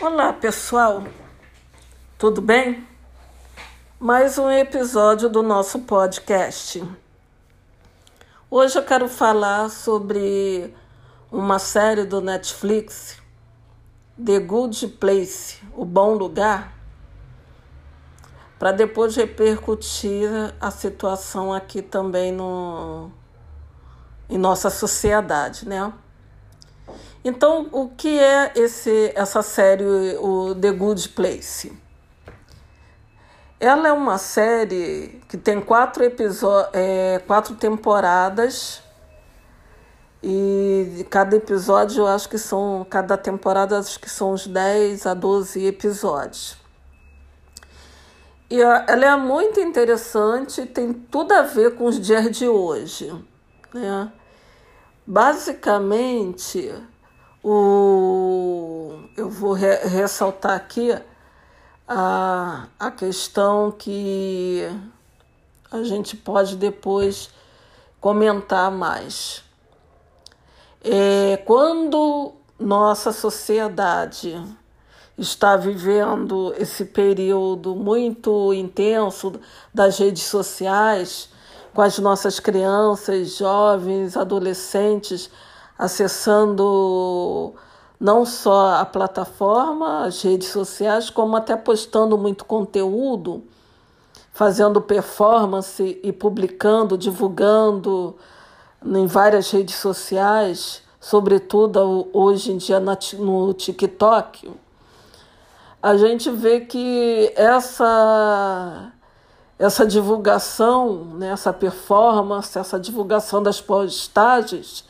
Olá, pessoal. Tudo bem? Mais um episódio do nosso podcast. Hoje eu quero falar sobre uma série do Netflix, The Good Place, O Bom Lugar, para depois repercutir a situação aqui também no, em nossa sociedade, né? Então, o que é esse, essa série, o The Good Place? Ela é uma série que tem quatro é, quatro temporadas e cada episódio eu acho que são, cada temporada acho que são uns 10 a 12 episódios. E ela é muito interessante, tem tudo a ver com os dias de hoje. Né? Basicamente, o, eu vou re, ressaltar aqui a, a questão que a gente pode depois comentar mais. É, quando nossa sociedade está vivendo esse período muito intenso das redes sociais, com as nossas crianças, jovens, adolescentes acessando não só a plataforma, as redes sociais, como até postando muito conteúdo, fazendo performance e publicando, divulgando em várias redes sociais, sobretudo hoje em dia no TikTok, a gente vê que essa essa divulgação, né, essa performance, essa divulgação das postagens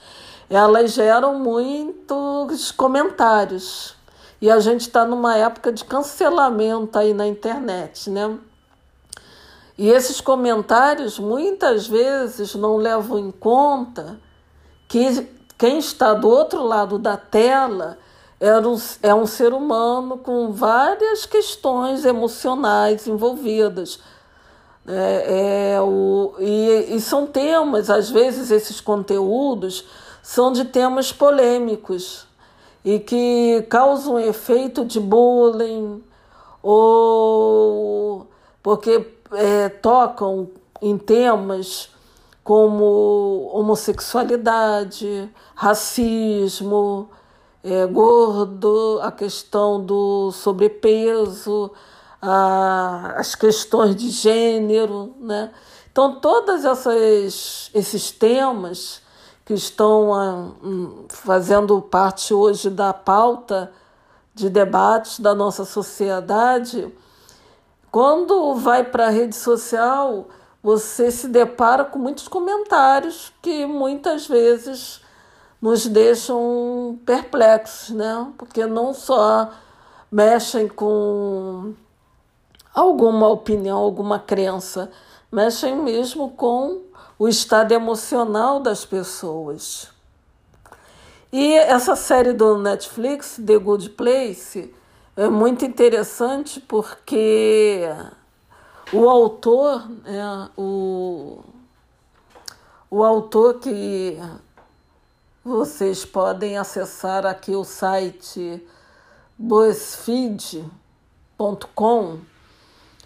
elas geram muitos comentários. E a gente está numa época de cancelamento aí na internet, né? E esses comentários muitas vezes não levam em conta que quem está do outro lado da tela é um, é um ser humano com várias questões emocionais envolvidas. É, é o, e, e são temas, às vezes, esses conteúdos são de temas polêmicos e que causam efeito de bullying ou porque é, tocam em temas como homossexualidade, racismo, é, gordo, a questão do sobrepeso, a, as questões de gênero, né? Então, todos esses temas que estão ah, hum, fazendo parte hoje da pauta de debates da nossa sociedade, quando vai para a rede social, você se depara com muitos comentários que muitas vezes nos deixam perplexos, né? Porque não só mexem com alguma opinião, alguma crença, mexem mesmo com o estado emocional das pessoas. E essa série do Netflix, The Good Place, é muito interessante porque o autor, é, o, o autor que vocês podem acessar aqui o site BuzzFeed.com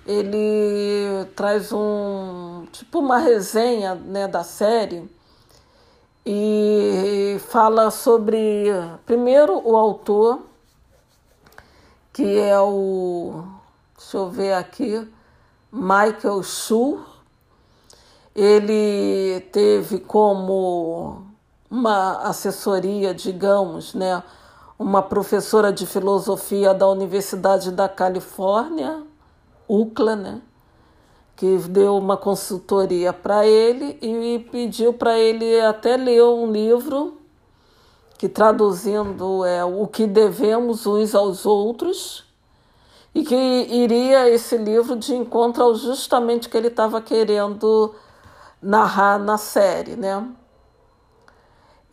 ele traz um tipo uma resenha né, da série e fala sobre primeiro o autor que é o deixa eu ver aqui Michael Schur ele teve como uma assessoria digamos né uma professora de filosofia da Universidade da Califórnia UCLA, né? que deu uma consultoria para ele e pediu para ele até ler um livro que traduzindo é o que devemos uns aos outros e que iria esse livro de encontro ao justamente que ele estava querendo narrar na série, né?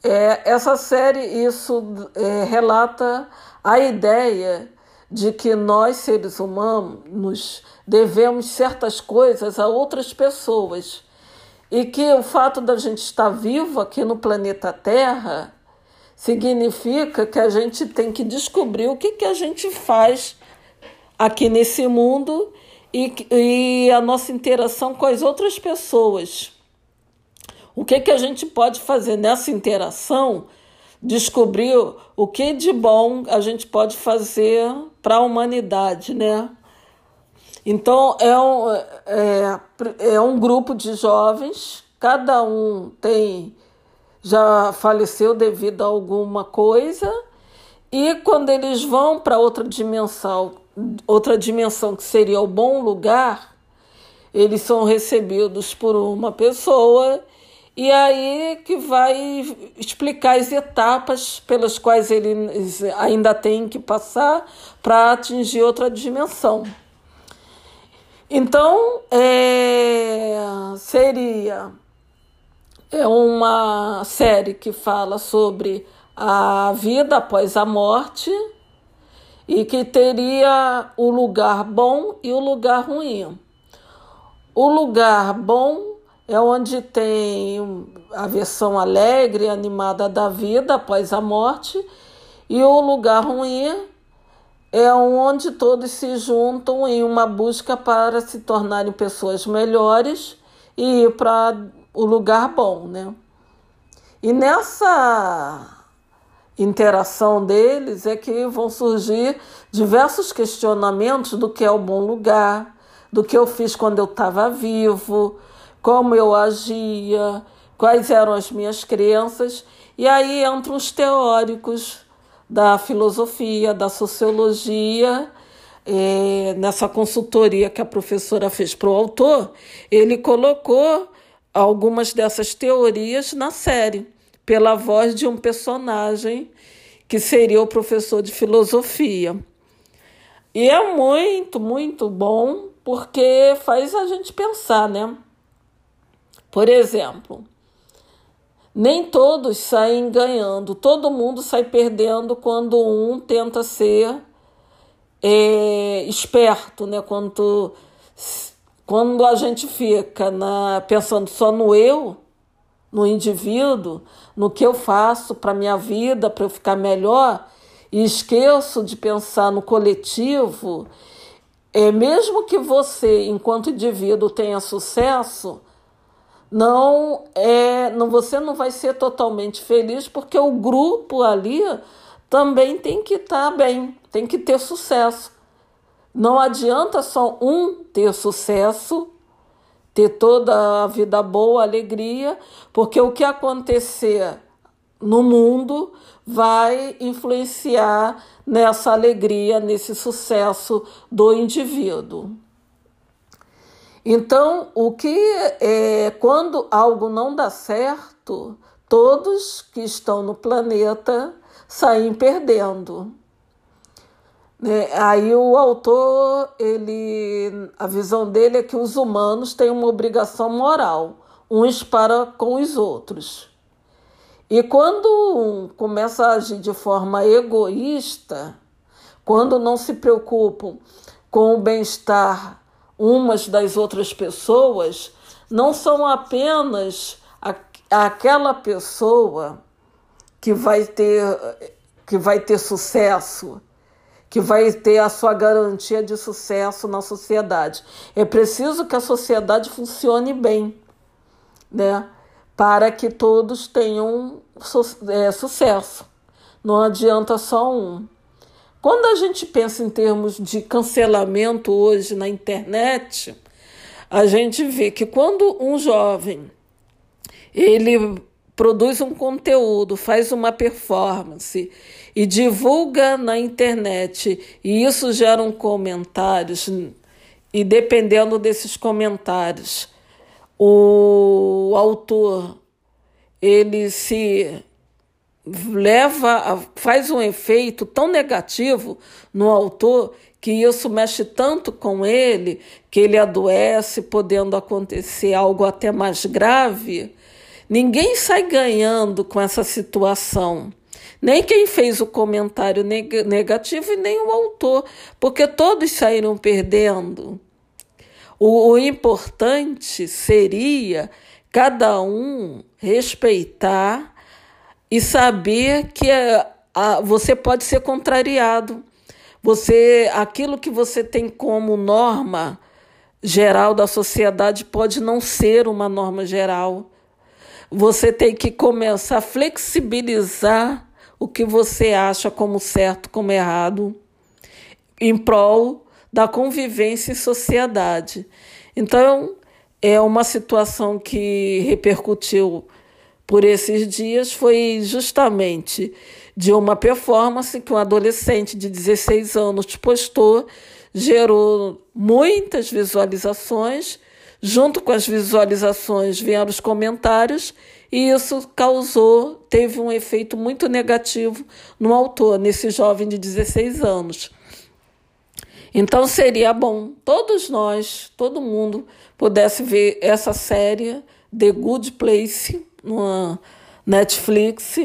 É, essa série isso é, relata a ideia de que nós, seres humanos, devemos certas coisas a outras pessoas e que o fato da gente estar vivo aqui no planeta Terra significa que a gente tem que descobrir o que, que a gente faz aqui nesse mundo e, e a nossa interação com as outras pessoas. O que, que a gente pode fazer nessa interação? Descobrir o que de bom a gente pode fazer para a humanidade, né? Então, é um, é, é um grupo de jovens, cada um tem já faleceu devido a alguma coisa, e quando eles vão para outra dimensão, outra dimensão que seria o bom lugar, eles são recebidos por uma pessoa e aí que vai explicar as etapas pelas quais eles ainda têm que passar para atingir outra dimensão. Então, é, seria é uma série que fala sobre a vida após a morte e que teria o lugar bom e o lugar ruim. O lugar bom é onde tem a versão alegre e animada da vida após a morte, e o lugar ruim é onde todos se juntam em uma busca para se tornarem pessoas melhores e ir para o lugar bom, né? E nessa interação deles é que vão surgir diversos questionamentos do que é o bom lugar, do que eu fiz quando eu estava vivo, como eu agia, quais eram as minhas crenças, e aí entram os teóricos da filosofia, da sociologia. É, nessa consultoria que a professora fez para o autor, ele colocou algumas dessas teorias na série, pela voz de um personagem que seria o professor de filosofia. E é muito, muito bom porque faz a gente pensar, né? Por exemplo, nem todos saem ganhando, todo mundo sai perdendo quando um tenta ser é, esperto, né? Quando, quando a gente fica na, pensando só no eu, no indivíduo, no que eu faço para minha vida, para eu ficar melhor, e esqueço de pensar no coletivo, é mesmo que você, enquanto indivíduo, tenha sucesso, não é, não você não vai ser totalmente feliz porque o grupo ali também tem que estar tá bem, tem que ter sucesso. Não adianta só um ter sucesso, ter toda a vida boa, alegria, porque o que acontecer no mundo vai influenciar nessa alegria, nesse sucesso do indivíduo. Então, o que é quando algo não dá certo, todos que estão no planeta saem perdendo. Né? Aí o autor, ele, a visão dele é que os humanos têm uma obrigação moral, uns para com os outros. E quando um começa a agir de forma egoísta, quando não se preocupam com o bem-estar umas das outras pessoas não são apenas a, aquela pessoa que vai ter que vai ter sucesso, que vai ter a sua garantia de sucesso na sociedade. É preciso que a sociedade funcione bem, né? Para que todos tenham é, sucesso. Não adianta só um. Quando a gente pensa em termos de cancelamento hoje na internet, a gente vê que quando um jovem ele produz um conteúdo, faz uma performance e divulga na internet, e isso gera um comentários, e dependendo desses comentários, o autor ele se leva, faz um efeito tão negativo no autor que isso mexe tanto com ele que ele adoece, podendo acontecer algo até mais grave. Ninguém sai ganhando com essa situação. Nem quem fez o comentário negativo e nem o autor, porque todos saíram perdendo. O, o importante seria cada um respeitar e saber que a, a, você pode ser contrariado. Você, aquilo que você tem como norma geral da sociedade pode não ser uma norma geral. Você tem que começar a flexibilizar o que você acha como certo, como errado, em prol da convivência em sociedade. Então, é uma situação que repercutiu por esses dias foi justamente de uma performance que um adolescente de 16 anos postou, gerou muitas visualizações, junto com as visualizações vieram os comentários, e isso causou, teve um efeito muito negativo no autor, nesse jovem de 16 anos. Então seria bom todos nós, todo mundo, pudesse ver essa série The Good Place no Netflix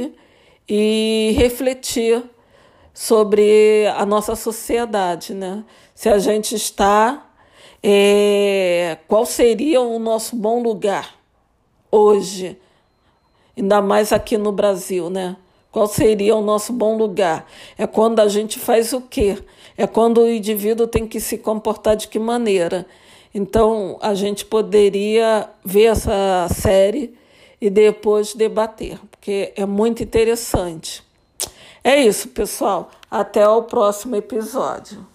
e refletir sobre a nossa sociedade, né? Se a gente está, é, qual seria o nosso bom lugar hoje, ainda mais aqui no Brasil, né? Qual seria o nosso bom lugar? É quando a gente faz o quê? É quando o indivíduo tem que se comportar de que maneira? Então, a gente poderia ver essa série e depois debater, porque é muito interessante. É isso, pessoal. Até o próximo episódio.